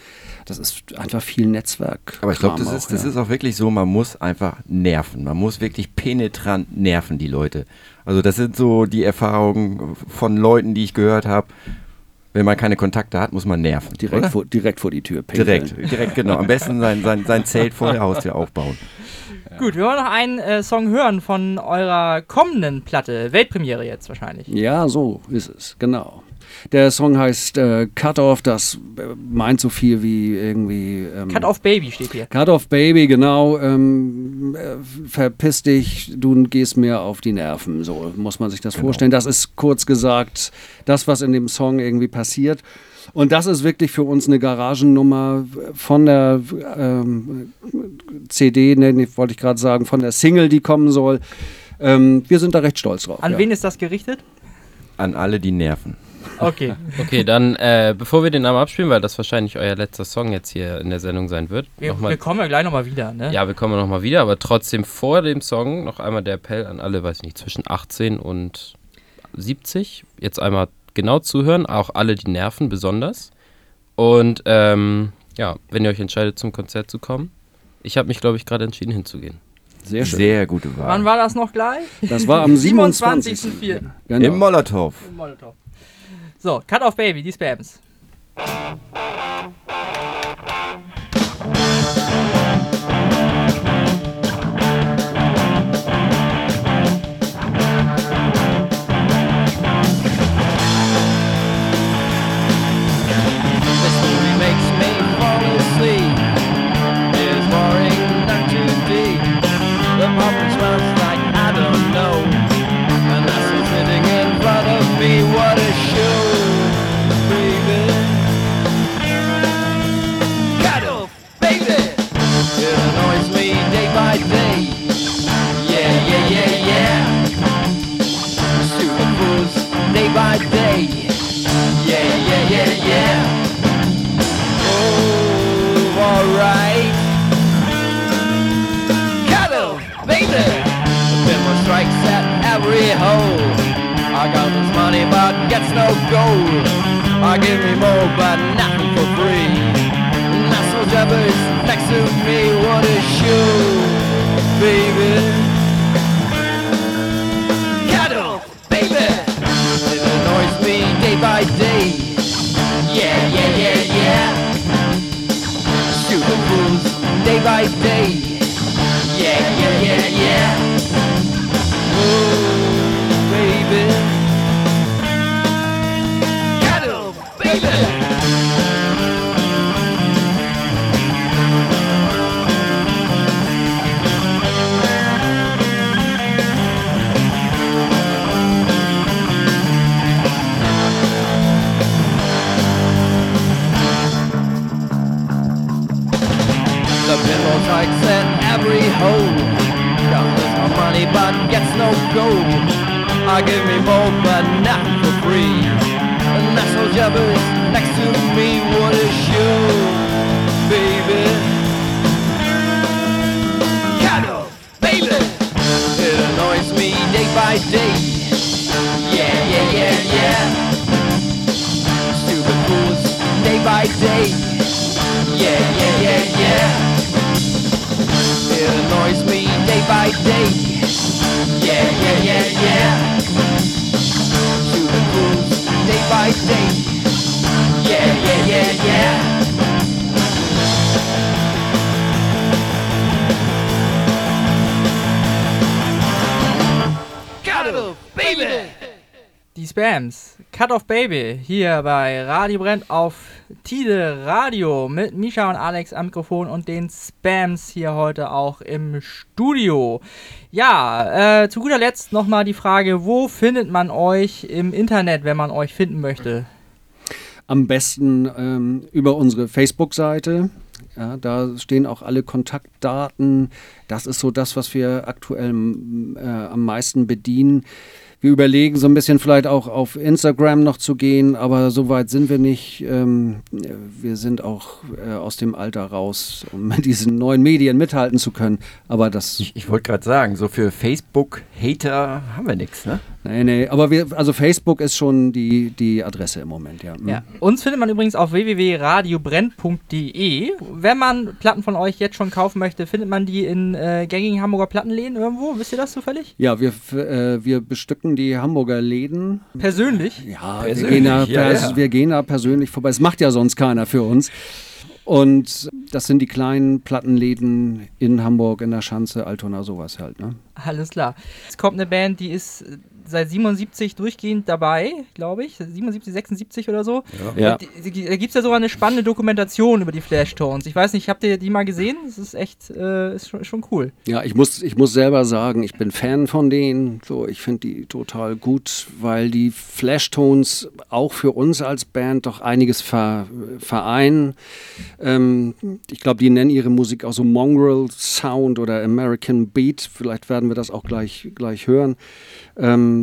Das ist einfach viel Netzwerk. Aber ich glaube, das, ist, auch, das ja. ist auch wirklich so, man muss einfach nerven. Man muss wirklich penetrant nerven, die Leute. Also das sind so die Erfahrungen von Leuten, die ich gehört habe. Wenn man keine Kontakte hat, muss man nerven. direkt, oder? vor, direkt vor die Tür pinkeln. direkt, direkt, genau. Am besten sein, sein, sein Zelt vor der Haustür aufbauen. Gut, wir wollen noch einen äh, Song hören von eurer kommenden Platte. Weltpremiere jetzt wahrscheinlich. Ja, so ist es, genau. Der Song heißt äh, Cut Off, das äh, meint so viel wie irgendwie. Ähm, Cut Off Baby steht hier. Cut Off Baby, genau. Ähm, äh, verpiss dich, du gehst mir auf die Nerven. So muss man sich das vorstellen. Das ist kurz gesagt das, was in dem Song irgendwie passiert. Und das ist wirklich für uns eine Garagennummer von der ähm, CD, ne, wollte ich gerade sagen, von der Single, die kommen soll. Ähm, wir sind da recht stolz drauf. An ja. wen ist das gerichtet? An alle, die nerven. Okay. *laughs* Okay, dann, äh, bevor wir den Namen abspielen, weil das wahrscheinlich euer letzter Song jetzt hier in der Sendung sein wird. Wir, wir kommen ja gleich nochmal wieder, ne? ja, wir kommen nochmal wieder, aber trotzdem vor dem Song noch einmal der Appell an alle, weiß nicht, zwischen 18 und 70. Jetzt einmal genau zuhören, auch alle, die nerven, besonders. Und ähm, ja, wenn ihr euch entscheidet, zum Konzert zu kommen. Ich habe mich, glaube ich, gerade entschieden hinzugehen. Sehr schön. Sehr gute Wahl. Wann war das noch gleich? Das war am *laughs* 27. 27.04. Genau. Im Molotow. Molotow. So, Cut Off Baby, die Spams. By day. Yeah, yeah, yeah, yeah. Oh, alright. Cattle, baby. Bimbo strikes at every hole. I got this money but gets no gold. I give me more but nothing for free. National Jabbers next to me, what a show, baby. Baby. Hier bei Radio Brennt auf Tide Radio mit Misha und Alex am Mikrofon und den Spams hier heute auch im Studio. Ja, äh, zu guter Letzt nochmal die Frage, wo findet man euch im Internet, wenn man euch finden möchte? Am besten ähm, über unsere Facebook-Seite. Ja, da stehen auch alle Kontaktdaten. Das ist so das, was wir aktuell äh, am meisten bedienen. Wir überlegen so ein bisschen vielleicht auch auf Instagram noch zu gehen, aber so weit sind wir nicht. Ähm, wir sind auch äh, aus dem Alter raus, um *laughs* mit diesen neuen Medien mithalten zu können. Aber das Ich, ich wollte gerade sagen, so für Facebook-Hater haben wir nichts, ne? Nee, nee, aber wir, also Facebook ist schon die, die Adresse im Moment, ja. Mhm. Ja. Uns findet man übrigens auf www.radiobrennt.de. Wenn man Platten von euch jetzt schon kaufen möchte, findet man die in äh, gängigen Hamburger Plattenläden irgendwo. Wisst ihr das zufällig? Ja, wir, äh, wir bestücken die Hamburger Läden. Persönlich? Ja, wir Persönlich, gehen, da ja, pers ja. wir gehen da persönlich vorbei. Es macht ja sonst keiner für uns. Und das sind die kleinen Plattenläden in Hamburg, in der Schanze, Altona, sowas halt. Ne? Alles klar. Es kommt eine Band, die ist seit 77 durchgehend dabei, glaube ich. 77, 76 oder so. Ja. Da gibt es ja sogar eine spannende Dokumentation über die Flashtones. Ich weiß nicht, habt ihr die mal gesehen? Das ist echt, äh, ist schon, schon cool. Ja, ich muss, ich muss selber sagen, ich bin Fan von denen. So, ich finde die total gut, weil die Flashtones auch für uns als Band doch einiges ver, vereinen. Ähm, ich glaube, die nennen ihre Musik auch so Mongrel Sound oder American Beat. Vielleicht werden wir das auch gleich, gleich hören. Ähm,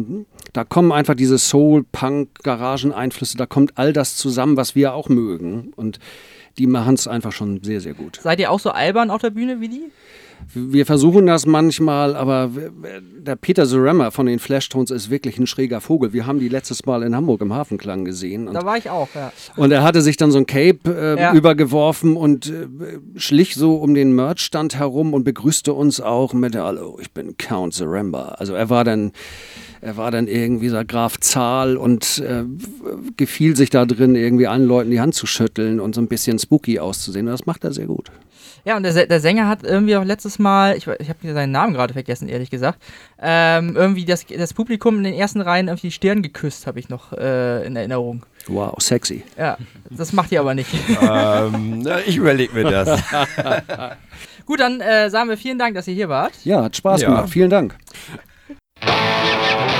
da kommen einfach diese Soul, Punk, Garagen-Einflüsse, da kommt all das zusammen, was wir auch mögen. Und die machen es einfach schon sehr, sehr gut. Seid ihr auch so albern auf der Bühne wie die? Wir versuchen das manchmal, aber der Peter Zaremmer von den Flashtones ist wirklich ein schräger Vogel. Wir haben die letztes Mal in Hamburg im Hafenklang gesehen. Und, Da war ich auch, ja. und er hatte sich dann so ein Cape äh, Ja. übergeworfen und äh, schlich so um den Merchstand herum und begrüßte uns auch mit Hallo, ich bin Count Zaremba. Also er war dann, er war dann irgendwie so Graf Zahl und äh, gefiel sich da drin, irgendwie allen Leuten die Hand zu schütteln und so ein bisschen spooky auszusehen. Und das macht er sehr gut. Ja, und der, der Sänger hat irgendwie auch letztes Mal, ich, ich habe seinen Namen gerade vergessen, ehrlich gesagt, ähm, irgendwie das, das Publikum in den ersten Reihen irgendwie die Stirn geküsst, habe ich noch äh, in Erinnerung. Wow, sexy. Ja, das macht ihr aber nicht. ähm, ich überlege mir das. *laughs* Gut, dann äh, sagen wir vielen Dank, dass ihr hier wart. Ja, hat Spaß Ja. gemacht. Vielen Dank. Música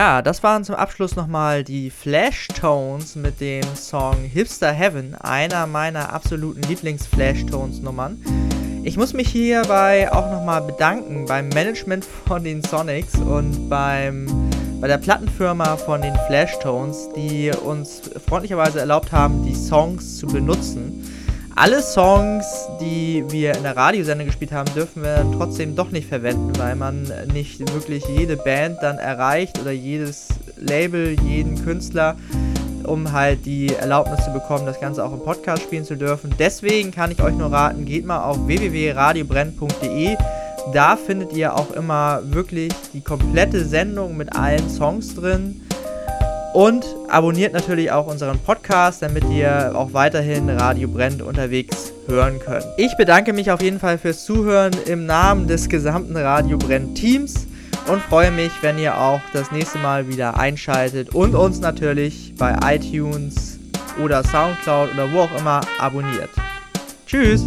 Ja, das waren zum Abschluss nochmal die Flashtones mit dem Song Hipster Heaven, einer meiner absoluten Lieblings-Flashtones-Nummern. Ich muss mich hierbei auch nochmal bedanken beim Management von den Sonics und beim, bei der Plattenfirma von den Flashtones, die uns freundlicherweise erlaubt haben, die Songs zu benutzen. Alle Songs, die wir in der Radiosendung gespielt haben, dürfen wir trotzdem doch nicht verwenden, weil man nicht wirklich jede Band dann erreicht oder jedes Label, jeden Künstler, um halt die Erlaubnis zu bekommen, das Ganze auch im Podcast spielen zu dürfen. Deswegen kann ich euch nur raten, geht mal auf www.radiobrenn.de. Da findet ihr auch immer wirklich die komplette Sendung mit allen Songs drin. Und abonniert natürlich auch unseren Podcast, damit ihr auch weiterhin Radio Brennt unterwegs hören könnt. Ich bedanke mich auf jeden Fall fürs Zuhören im Namen des gesamten Radio Brennt Teams und freue mich, wenn ihr auch das nächste Mal wieder einschaltet und uns natürlich bei iTunes oder Soundcloud oder wo auch immer abonniert. Tschüss!